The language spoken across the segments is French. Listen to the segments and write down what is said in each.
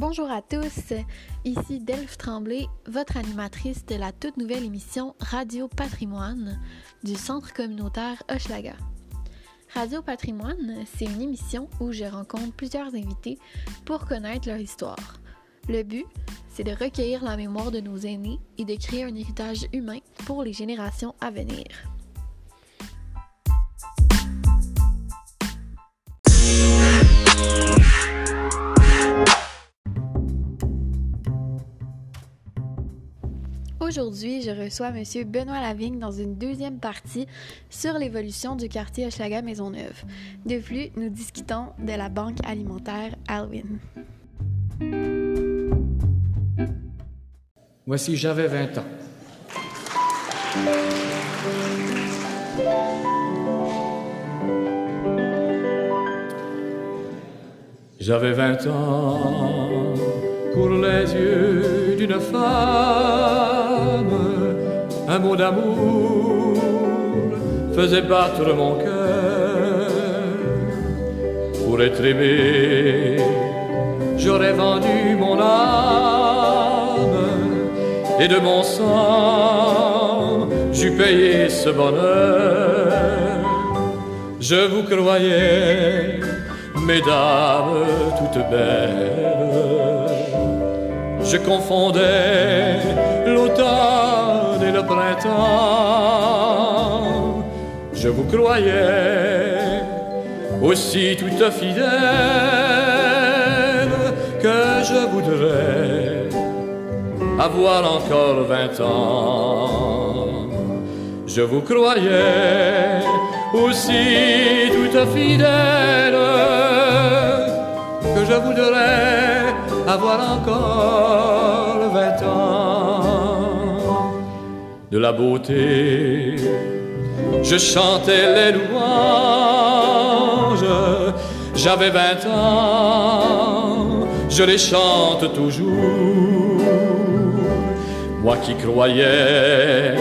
Bonjour à tous, ici Delphes Tremblay, votre animatrice de la toute nouvelle émission Radio Patrimoine du Centre communautaire Hochelaga. Radio Patrimoine, c'est une émission où je rencontre plusieurs invités pour connaître leur histoire. Le but, c'est de recueillir la mémoire de nos aînés et de créer un héritage humain pour les générations à venir. Aujourd'hui, je reçois M. Benoît Lavigne dans une deuxième partie sur l'évolution du quartier Hochelaga Maisonneuve. De plus, nous discutons de la banque alimentaire Alwyn. Voici, j'avais 20 ans. J'avais 20 ans pour les yeux d'une femme, un mot d'amour faisait battre mon cœur. Pour être aimé, j'aurais vendu mon âme et de mon sang j'eus payé ce bonheur. Je vous croyais, mesdames toutes belles. Je confondais l'automne et le printemps. Je vous croyais aussi toute fidèle que je voudrais avoir encore vingt ans. Je vous croyais aussi toute fidèle que je voudrais avoir encore vingt ans. De la beauté, je chantais les louanges, j'avais vingt ans, je les chante toujours. Moi qui croyais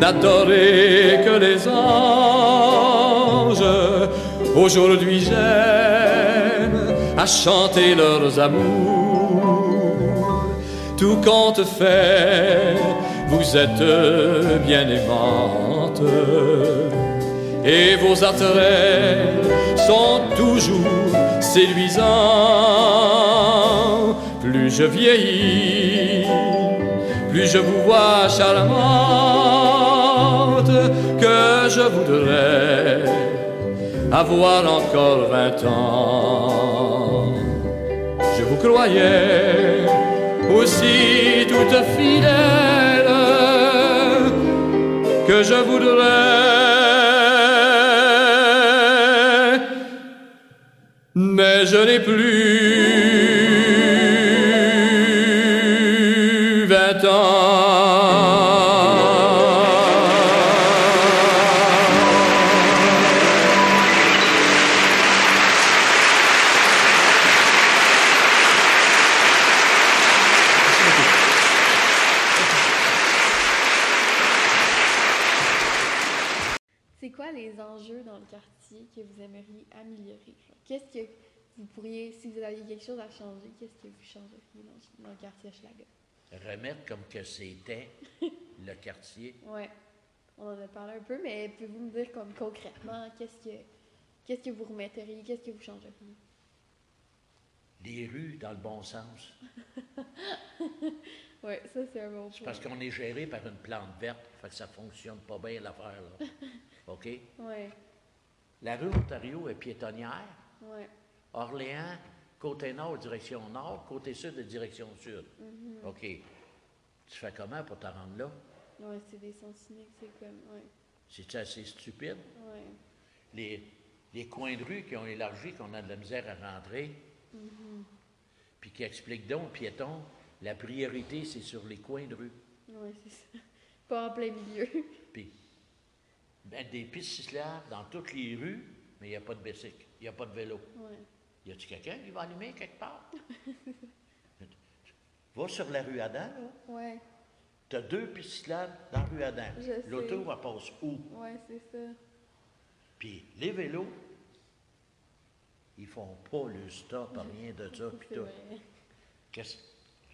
n'adorer que les anges, aujourd'hui j'aime à chanter leurs amours. Tout compte fait, vous êtes bien aimante, et vos attraits sont toujours séduisants. Plus je vieillis, plus je vous vois charmante, que je voudrais avoir encore vingt ans. Je vous croyais aussi toute fidèle que je voudrais, mais je n'ai plus chose à changer, qu'est-ce que vous changeriez dans, dans le quartier Hochelaga? remettre comme que c'était le quartier. Ouais, on en a parlé un peu, mais pouvez-vous me dire comme concrètement, qu'est-ce que, qu'est-ce que vous remetteriez, qu'est-ce que vous changeriez? Les rues dans le bon sens. Ouais, ça c'est un bon C'est point. parce qu'on est géré par une plante verte, fait que ça fonctionne pas bien l'affaire, là. OK? Ouais, La rue Ontario est piétonnière. ouais, Orléans, côté nord, direction nord, côté sud, direction sud. OK. Tu fais comment pour te rendre là? ouais, c'est des sens uniques, c'est comme, ouais, C'est assez stupide? ouais, Les, les coins de rue qui ont élargi, qu'on a de la misère à rentrer, puis qui expliquent donc aux piétons, la priorité, c'est sur les coins de rue. ouais, c'est ça. Pas en plein milieu. Puis, mettre des pistes cyclables dans toutes les rues, mais il n'y a pas de bicycle, il n'y a pas de vélo. Y a-tu quelqu'un qui va allumer quelque part? Va sur la rue Adam, là. ouais, Tu as deux pistes cyclables dans la rue Adam. L'auto, elle passe où? ouais, c'est ça. Puis les vélos, ils font pas le stop, rien de ça, puis tout.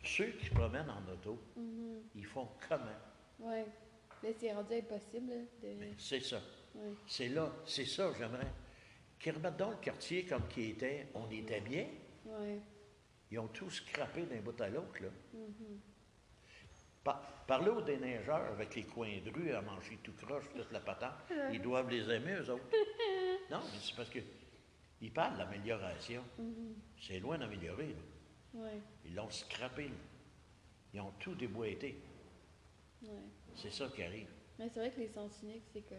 Ceux qui se promènent en auto, ils font comment? Ouais. Là, c'est rendu impossible là, de. C'est ça. Ouais. C'est là, c'est ça, j'aimerais. Qu'ils remettent donc le quartier comme qu'il était, on était bien. Ouais. Ils ont tous scrappé d'un bout à l'autre, là. Par- parlez aux déneigeurs avec les coins de rue à manger tout croche, toute la patente. Ils doivent les aimer, eux autres. non, mais c'est parce que ils parlent d'amélioration. C'est loin d'améliorer. Ouais. Ils l'ont scrappé, là. Ils ont tout déboîté. Ouais. C'est ça qui arrive. Mais c'est vrai que les sens uniques, c'est comme.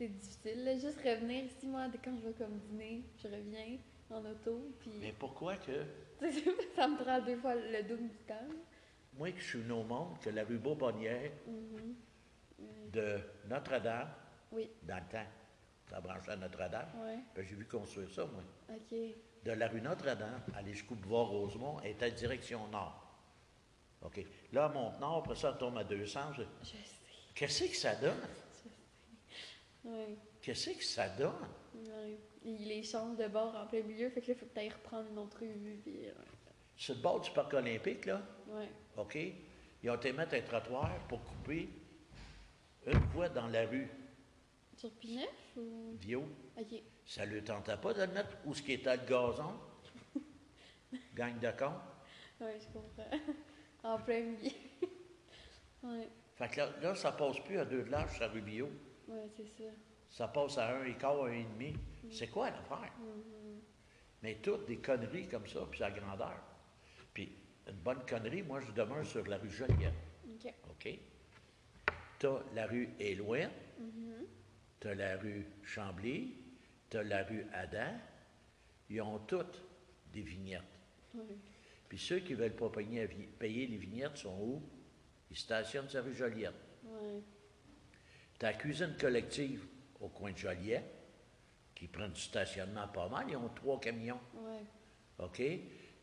C'est difficile. Là, juste revenir ici, moi, dès- quand je vais comme dîner, je reviens en auto, puis. Mais pourquoi que, ça me prend deux fois le double du temps. moi, que je suis au monde, que la rue Beaubonnière de Notre-Dame, Oui. dans le temps, ça branchait à Notre-Dame, Ouais. ben, j'ai vu construire ça, moi. OK. de la rue Notre-Dame, aller jusqu'au boulevard Rosemont, est à direction nord. OK. Là, monte nord, après ça, elle tombe à 200. Je- Je sais. Qu'est-ce que ça donne? Ouais. Qu'est-ce que ça donne? ouais. Il les change de bord en plein milieu, fait que là, il faut ailles reprendre une autre rue, puis. euh, Sur le bord du parc olympique, là, Ouais. OK, ils ont été mettre un trottoir pour couper une voie dans la rue Sur Pinef ou? Vio. OK. Ça ne lui tentait pas de le mettre où ce qui était le gazon? Gang de con. Ouais, je comprends. en plein milieu. ouais. Fait que là, là, ça passe plus à deux de large sur la rue Bio. C'est ça. Ça passe à un écart, un et demi. C'est quoi l'affaire? Mais toutes des conneries comme ça, puis à grandeur. Puis une bonne connerie, moi je demeure sur la rue Joliette. OK. OK? T'as la rue Éloine, t'as la rue Chambly, t'as la rue Adam. Ils ont toutes des vignettes. Puis ceux qui ne veulent pas payer, payer les vignettes sont où? Ils stationnent sur la rue Joliette. Ouais. T'as la cuisine collective au coin de Joliette, qui prennent du stationnement pas mal. Ils ont trois camions. Ouais. OK?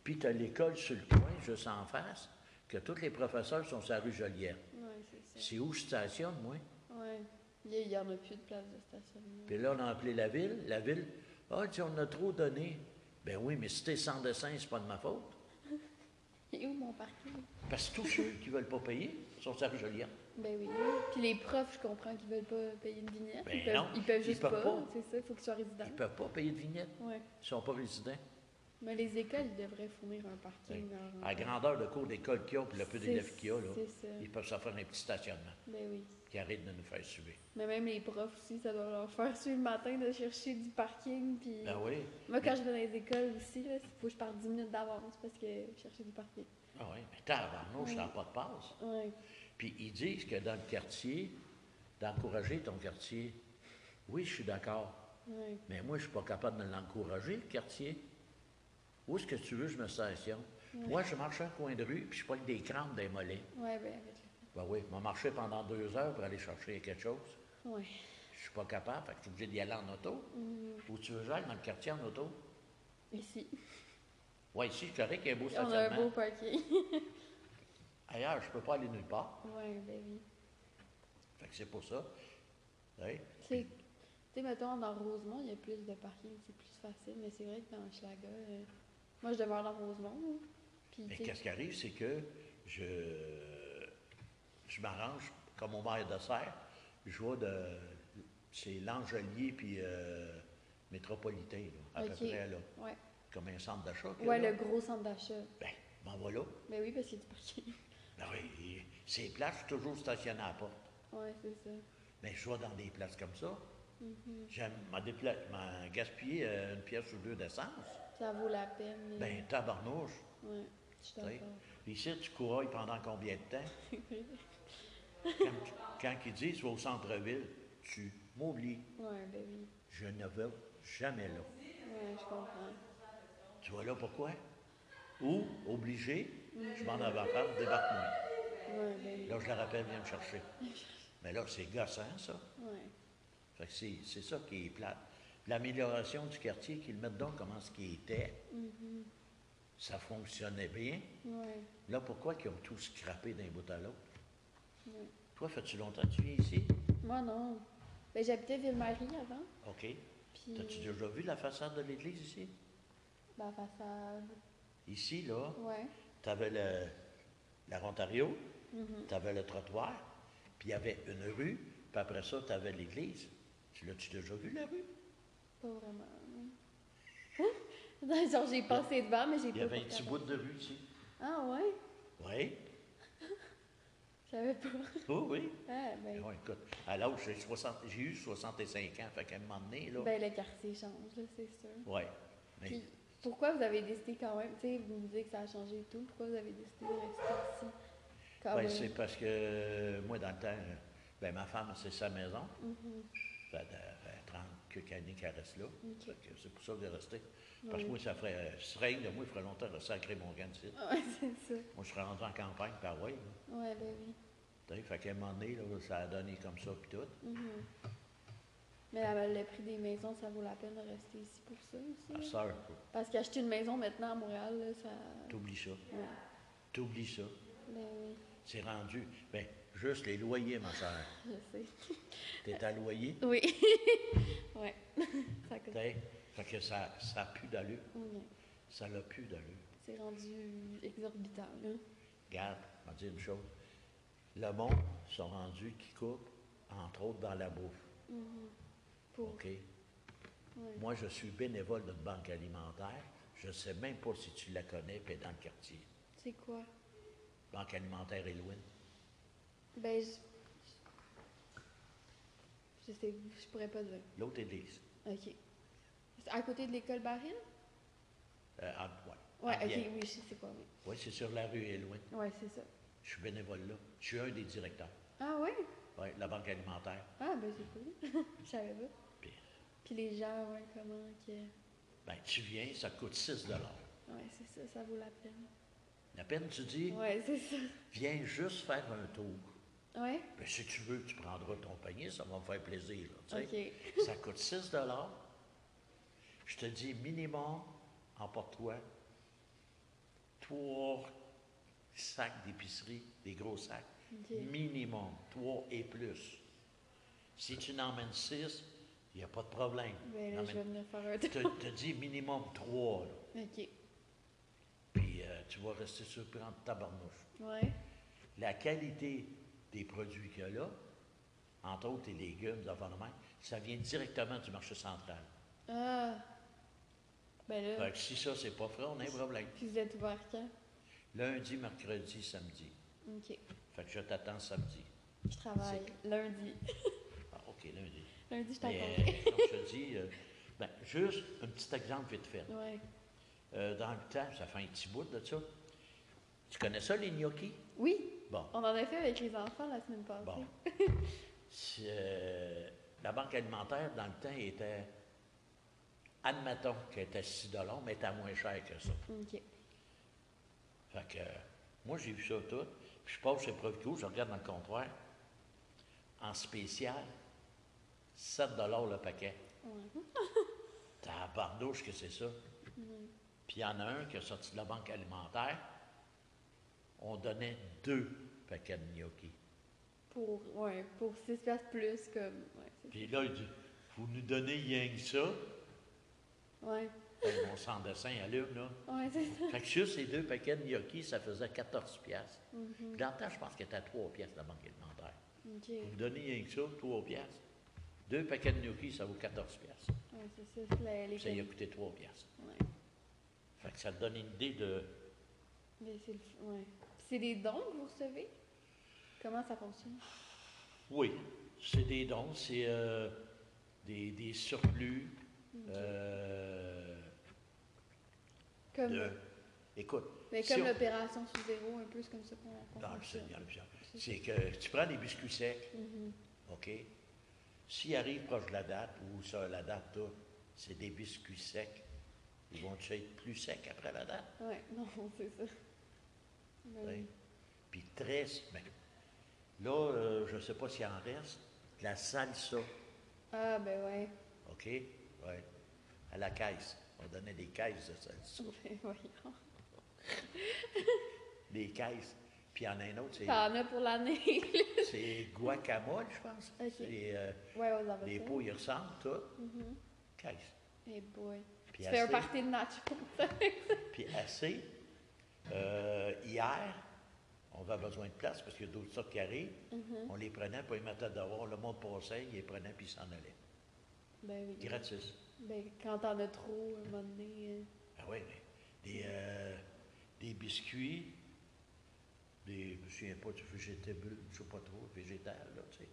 Puis tu as l'école sur le coin, juste en face, que tous les professeurs sont sur la rue Joliette. Ouais, c'est ça. C'est où je stationne, moi? Ouais. Il n'y en a plus de place de stationnement. Puis là, on a appelé la ville. La ville, ah, tu on a trop donné. Ben oui, mais si t'es sans dessin, c'est pas de ma faute. Et où mon parking? Parce que tous ceux qui veulent pas payer sont sur la rue Joliette. Ben oui. Puis les profs, je comprends qu'ils veulent pas payer une vignette. Ben ils, peuvent, non, ils peuvent ils juste peuvent pas. pas. C'est ça, il faut qu'ils soient résidents. Ils peuvent pas payer de vignette. Ouais. Ils sont pas résidents. Mais les écoles, ils devraient fournir un parking. dans- À la grandeur de cours d'école qu'il y a, puis le peu d'élèves qu'il y a, là, ils peuvent se faire un petit stationnement Ben oui. qui arrête de nous faire suivre. Mais même les profs aussi, ça doit leur faire suivre le matin de chercher du parking. Puis... Ben oui. Moi, quand je vais dans les écoles aussi, il faut que je parte 10 minutes d'avance parce que chercher du parking. Ah oui, mais tabarnouche, ça n'a pas de passe. Ouais. Puis ils disent que dans le quartier, d'encourager ton quartier. Oui, je suis d'accord. Mais moi, je ne suis pas capable de l'encourager, le quartier. Où est-ce que tu veux que je me stationne? Moi, je marche un coin de rue, puis je prends des crampes des mollets. Ouais, ben avec Ben oui, je marcher pendant deux heures pour aller chercher quelque chose. Ouais. Je suis pas capable, fait que je suis obligé d'y aller en auto. Où tu veux que j'aille dans le quartier en auto? Ici. Oui, ici, c'est correct qu'il y a un beau On a un beau stationnement. parking. Ailleurs, je peux pas aller nulle part. ouais, ben oui. Fait que c'est pour ça. Oui. C'est... Tu sais, mettons, dans Rosemont, il y a plus de parking, c'est plus facile. Mais c'est vrai que dans Schlaga, euh, moi, je demeure dans Rosemont. Puis, Mais qu'est-ce qui arrive, c'est que je, je m'arrange comme au maire de Serre. Je vois de. C'est l'Angelier puis euh, Métropolitain, là, à peu près, là. Ouais. Comme un centre d'achat. là. le gros centre d'achat. Ben, m'en va là. Ben oui, parce qu'il y a du parking. Ben oui, c'est places, je suis toujours stationné à la porte. Ouais, c'est ça. Mais je vais dans des places comme ça. Mm-hmm. J'aime m'en gaspiller euh, une pièce ou deux d'essence. Ça vaut la peine. euh, Ben, tabarnouche. Ouais, je suis. Ici, tu courailles pendant combien de temps? quand, quand ils disent au centre-ville, tu m'oublies. Ben oui. Je ne vais jamais là. Ouais, je comprends. Tu vois là pourquoi? Ou, obligé, je m'en avais faire, débarque-moi. Ouais, ben oui. Là, je la rappelle, viens me chercher. Mais là, c'est gossant, ça. Ouais. Fait que c'est, ça qui est plate. L'amélioration du quartier, qu'ils mettent donc comment ce qui était, ça fonctionnait bien. Ouais. Là, pourquoi qu'ils ont tout scrappé d'un bout à l'autre? Toi, fais-tu longtemps que tu viens ici? Moi, non. Ben, j'habitais Ville-Marie avant. OK. Puis, T'as-tu déjà vu la façade de l'église ici? la façade. Ici, là, Ouais. Tu avais le, la Ontario, Mhm. tu avais le trottoir, puis il y avait une rue, puis après ça, tu avais l'église. Tu l'as-tu déjà vu, la rue? Pas vraiment. non. Genre, j'ai passé devant, mais j'ai Il pas. y avait un petit bout de rue ici. Ah, ouais? Oui, Je savais pas. oh, oui. Ah, ben. Ouais, écoute, à l'âge, j'ai 60 j'ai eu 65 ans, fait qu'à un moment donné, là, Ben, le quartier change, là, c'est sûr. Mais Puis, pourquoi vous avez décidé quand même, tu sais, vous me dites que ça a changé et tout, pourquoi vous avez décidé de rester ici? Quand ben, c'est parce que euh, moi, dans le temps, euh, ben, ma femme, c'est sa maison. Mhm. Ça fait 30 quelques années qu'elle reste là. C'est pour ça que j'ai resté. Parce que Oui. moi, ça ferait, euh, ce règne de moi, il ferait longtemps de sacrer mon gain ici. Ouais, c'est ça. Moi, je serais rendu en campagne par là. Ouais, ben oui. Fait qu'à un moment donné, là, ça a donné comme ça, puis tout. Mhm. Mais le prix des maisons, ça vaut la peine de rester ici pour ça aussi. Là. sœur, Parce qu'acheter une maison maintenant à Montréal, là, ça. t'oublies ça. Ouais. T'oublies ça. Ben oui, C'est rendu. Ben, juste les loyers, ma soeur. je sais. T'es à loyer? Oui. ouais. ça coûte. Fait que ça n'a plus d'allure. Ouais. Ça n'a plus d'allure. C'est rendu exorbitant, là. Regarde, vais te dire une chose. Le monde sont rendus qui coupent, entre autres, dans la bouffe. Mhm. Pour. OK? Moi, je suis bénévole d'une banque alimentaire. Je ne sais même pas si tu la connais, puis dans le quartier. C'est quoi? Banque alimentaire Elouine. Ben, je. Je sais, je pourrais pas dire. L'autre église. Ok. C'est à côté de l'école Baril? Euh, ouais. Ok, oui, je sais c'est quoi, oui. Oui, c'est sur la rue Elouine. Ouais, c'est ça. Je suis bénévole là. Je suis un des directeurs. Ah ouais? Oui, la banque alimentaire. Ah, ben c'est cool. je savais pas. Puis, les gens, ouais, comment que. ben, tu viens, ça coûte 6 Ouais, c'est ça, ça vaut la peine. La peine, tu dis, Ouais, c'est ça. viens juste faire un tour. Ouais? Ben, si tu veux, tu prendras ton panier, ça va me faire plaisir. là. Ça coûte 6 Je te dis, minimum, emporte-toi trois sacs d'épicerie, des gros sacs. Minimum, trois et plus. Si tu n'emmènes six, il n'y a pas de problème. Ben là, je vais N'emmène- venir faire un Je tour. te, te dis minimum trois, là. Ok. puis euh, tu vas rester surpris en tabarnouche. Ouais. La qualité des produits qu'il y a là, entre autres les légumes, même, ça vient directement du marché central. Ah. Ben là. Fait que si ça, c'est pas frais, on a un problème. Puis vous êtes ouvert quand? Lundi, mercredi, samedi. Ok. Fait que je t'attends samedi. Je travaille lundi. Ah, OK, lundi. Lundi, je t'attends. euh, je te dis, euh, ben, juste un petit exemple vite fait. Ouais. Euh, dans le temps, ça fait un petit bout de ça. Tu connais ça, les gnocchis? Oui, Bon. on en a fait avec les enfants la semaine passée. Bon. Euh, la banque alimentaire, dans le temps, était, admettons qu'elle était 6 mais était moins chère que ça. Ok. Fait que, moi, j'ai vu ça tout. Puis je passe chez Provico, je regarde dans le comptoir. En spécial, 7 le paquet. Ouais. T'as bardouche que c'est ça. Puis il y en a un qui est sorti de la banque alimentaire. On donnait deux paquets de gnocchi. Pour, ouais, pour 6 piastres plus, comme. Ouais, Puis là, il dit, vous nous donnez rien que ça. Ouais. Ben, mon sans dessin allume, là. Ouais, c'est ça. Fait que juste ces deux paquets de gnocchi, ça faisait 14 piastres. Mhm. Puis Dans le temps, je pense qu'elle était à 3 piastres, la banque alimentaire. Vous me donnez rien que ça, 3 piastres. Deux paquets de gnocchi, ça vaut 14 piastres. Ouais, c'est ça. c'est les Ça y a coûté 3 piastres. Ouais. Fait que ça te donne une idée de... Mais c'est le. Ouais. C'est des dons que vous recevez? Comment ça fonctionne? Oui, c'est des dons, c'est euh, des, des surplus euh, Comme, de... Écoute, mais si comme on- l'opération sous zéro, un peu, c'est comme ça qu'on le fonctionne. Seigneur, c'est que tu prends des biscuits secs, Mhm. OK? S'ils arrivent proche de la date, ou ça, la date, c'est des biscuits secs. Ils vont être plus secs après la date. Ouais, non, c'est ça. Ben Oui. oui. Puis très. ben, là, euh, je ne sais pas s'il en reste. de La salsa, Ah, ben ouais. OK? Oui. À la caisse. On donnait des caisses de salsa. Ben voyons. Des caisses. Puis il y en a un autre, c'est, T'en as pour l'année. c'est guacamole, je pense. Euh, ouais, aux avocats. les pots, ils ressemblent, tout. Mhm. Caisse. Eh boy. Puis tu fais un assez. party de nachos. Puis assez, Euh, hier, on avait besoin de place parce qu'il y a d'autres sortes qui arrivent. On les prenait, puis ils mettaient dehors. Le monde passait, ils les prenaient, puis ils s'en allaient. Ben oui. Gratis. Ben, quand t'en as trop, à un moment donné. euh, Ah oui, mais des, euh, des biscuits, des, je me souviens pas je sais pas trop, végétal, là, tu sais.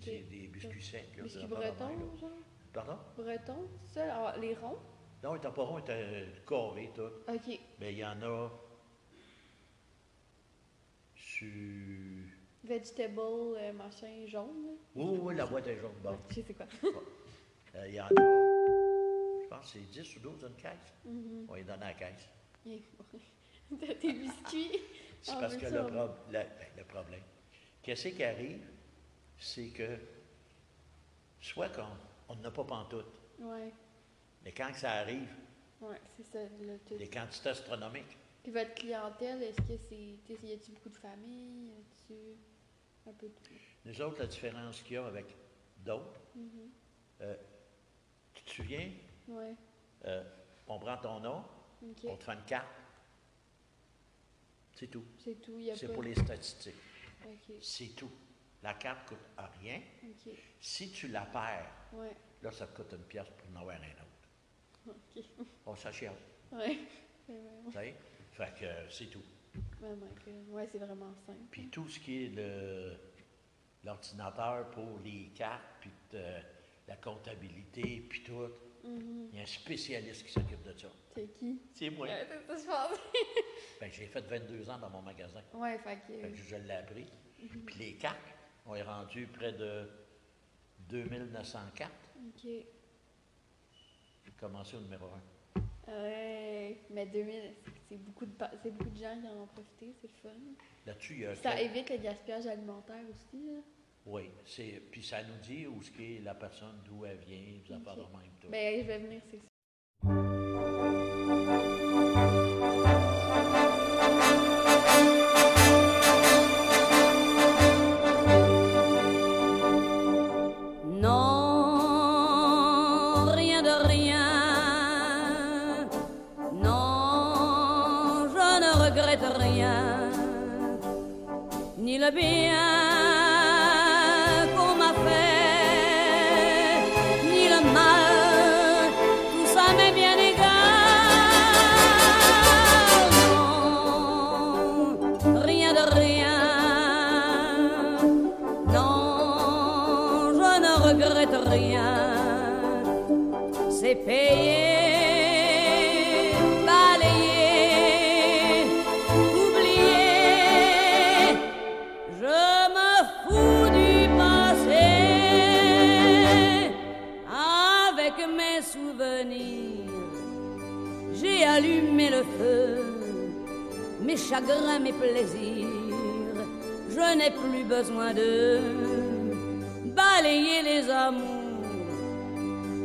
C'est des biscuits secs, là. Biscuits bretons, genre? Pardon? Bretons, c'est ça? Alors, les ronds? Non, ils étaient pas ronds, ils étaient carrés, tout. Ok. Mais il y en a sur... Vegetable, euh, machin, jaune? Oui, oui, oui, la boîte est jaune. Bon. Je sais quoi? Euh, Il y en a, je pense que c'est 10 ou 12 une caisse. Mhm. On les donne à la caisse. T'as tes biscuits. C'est Ah, parce que le, ben, le problème, qu'est-ce qui arrive, c'est que soit qu'on on n'a pas pantoute, Ouais, mais quand que ça arrive, ouais, c'est ça. Là, tout. des quantités astronomiques, Puis votre clientèle, est-ce que c'est. Y a-tu beaucoup de familles? Y a-tu un peu de tout? nous autres, la différence qu'il y a avec d'autres, Mhm. euh, tu te souviens, euh, on prend ton nom, on te fait une carte, c'est tout. C'est tout, C'est pour les statistiques. C'est tout. La carte coûte à rien. Si tu la perds, Ouais, là, ça te coûte une pièce pour en avoir un autre. ok. On s'achète, Ouais. Tu sais? Fait que euh, c'est tout. Que- Ouais, c'est vraiment simple. Puis tout ce qui est le- l'ordinateur pour les cartes, puis euh, la comptabilité, puis tout. Il y a un spécialiste qui s'occupe de ça. C'est qui? C'est moi. Pense. Ben, j'ai fait 22 ans dans mon magasin. Ouais, fait que. Fait que je l'ai appris. Puis les cartes, on est rendu près de 2900 cartes. Ok. J'ai commencé au numéro 1. Ouais, mais 2000, c'est- c'est beaucoup, de, beaucoup de gens qui en ont profité, c'est le fun. Là-dessus, il y a Ça évite le gaspillage alimentaire aussi, là. Oui, c'est, puis ça nous dit où est la personne, d'où elle vient, des affaires de même. Tout. Ben, je vais venir, c'est ça. C'est payé, balayé, oublié. Je me fous du passé avec mes souvenirs. J'ai allumé le feu, mes chagrins, mes plaisirs. Je n'ai plus besoin de balayer les amours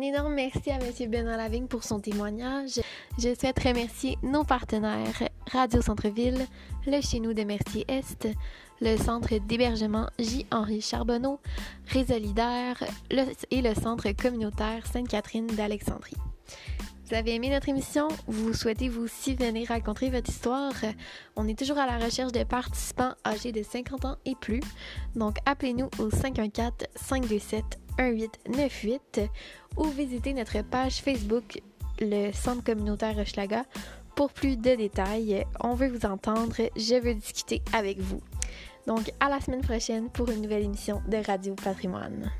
Un énorme merci à M. Benoît Lavigne pour son témoignage. Je souhaite remercier nos partenaires Radio Centre-Ville, le Chez nous de Mercier-Est, le Centre d'hébergement J-Henri Charbonneau, Résolidaire et le Centre communautaire Sainte-Catherine d'Alexandrie. Vous avez aimé notre émission? Vous souhaitez vous aussi venir raconter votre histoire? On est toujours à la recherche de participants âgés de 50 ans et plus. Donc, appelez-nous au 514-527-1898 ou visitez notre page Facebook, le Centre communautaire Hochelaga, pour plus de détails. On veut vous entendre. Je veux discuter avec vous. Donc, à la semaine prochaine pour une nouvelle émission de Radio Patrimoine.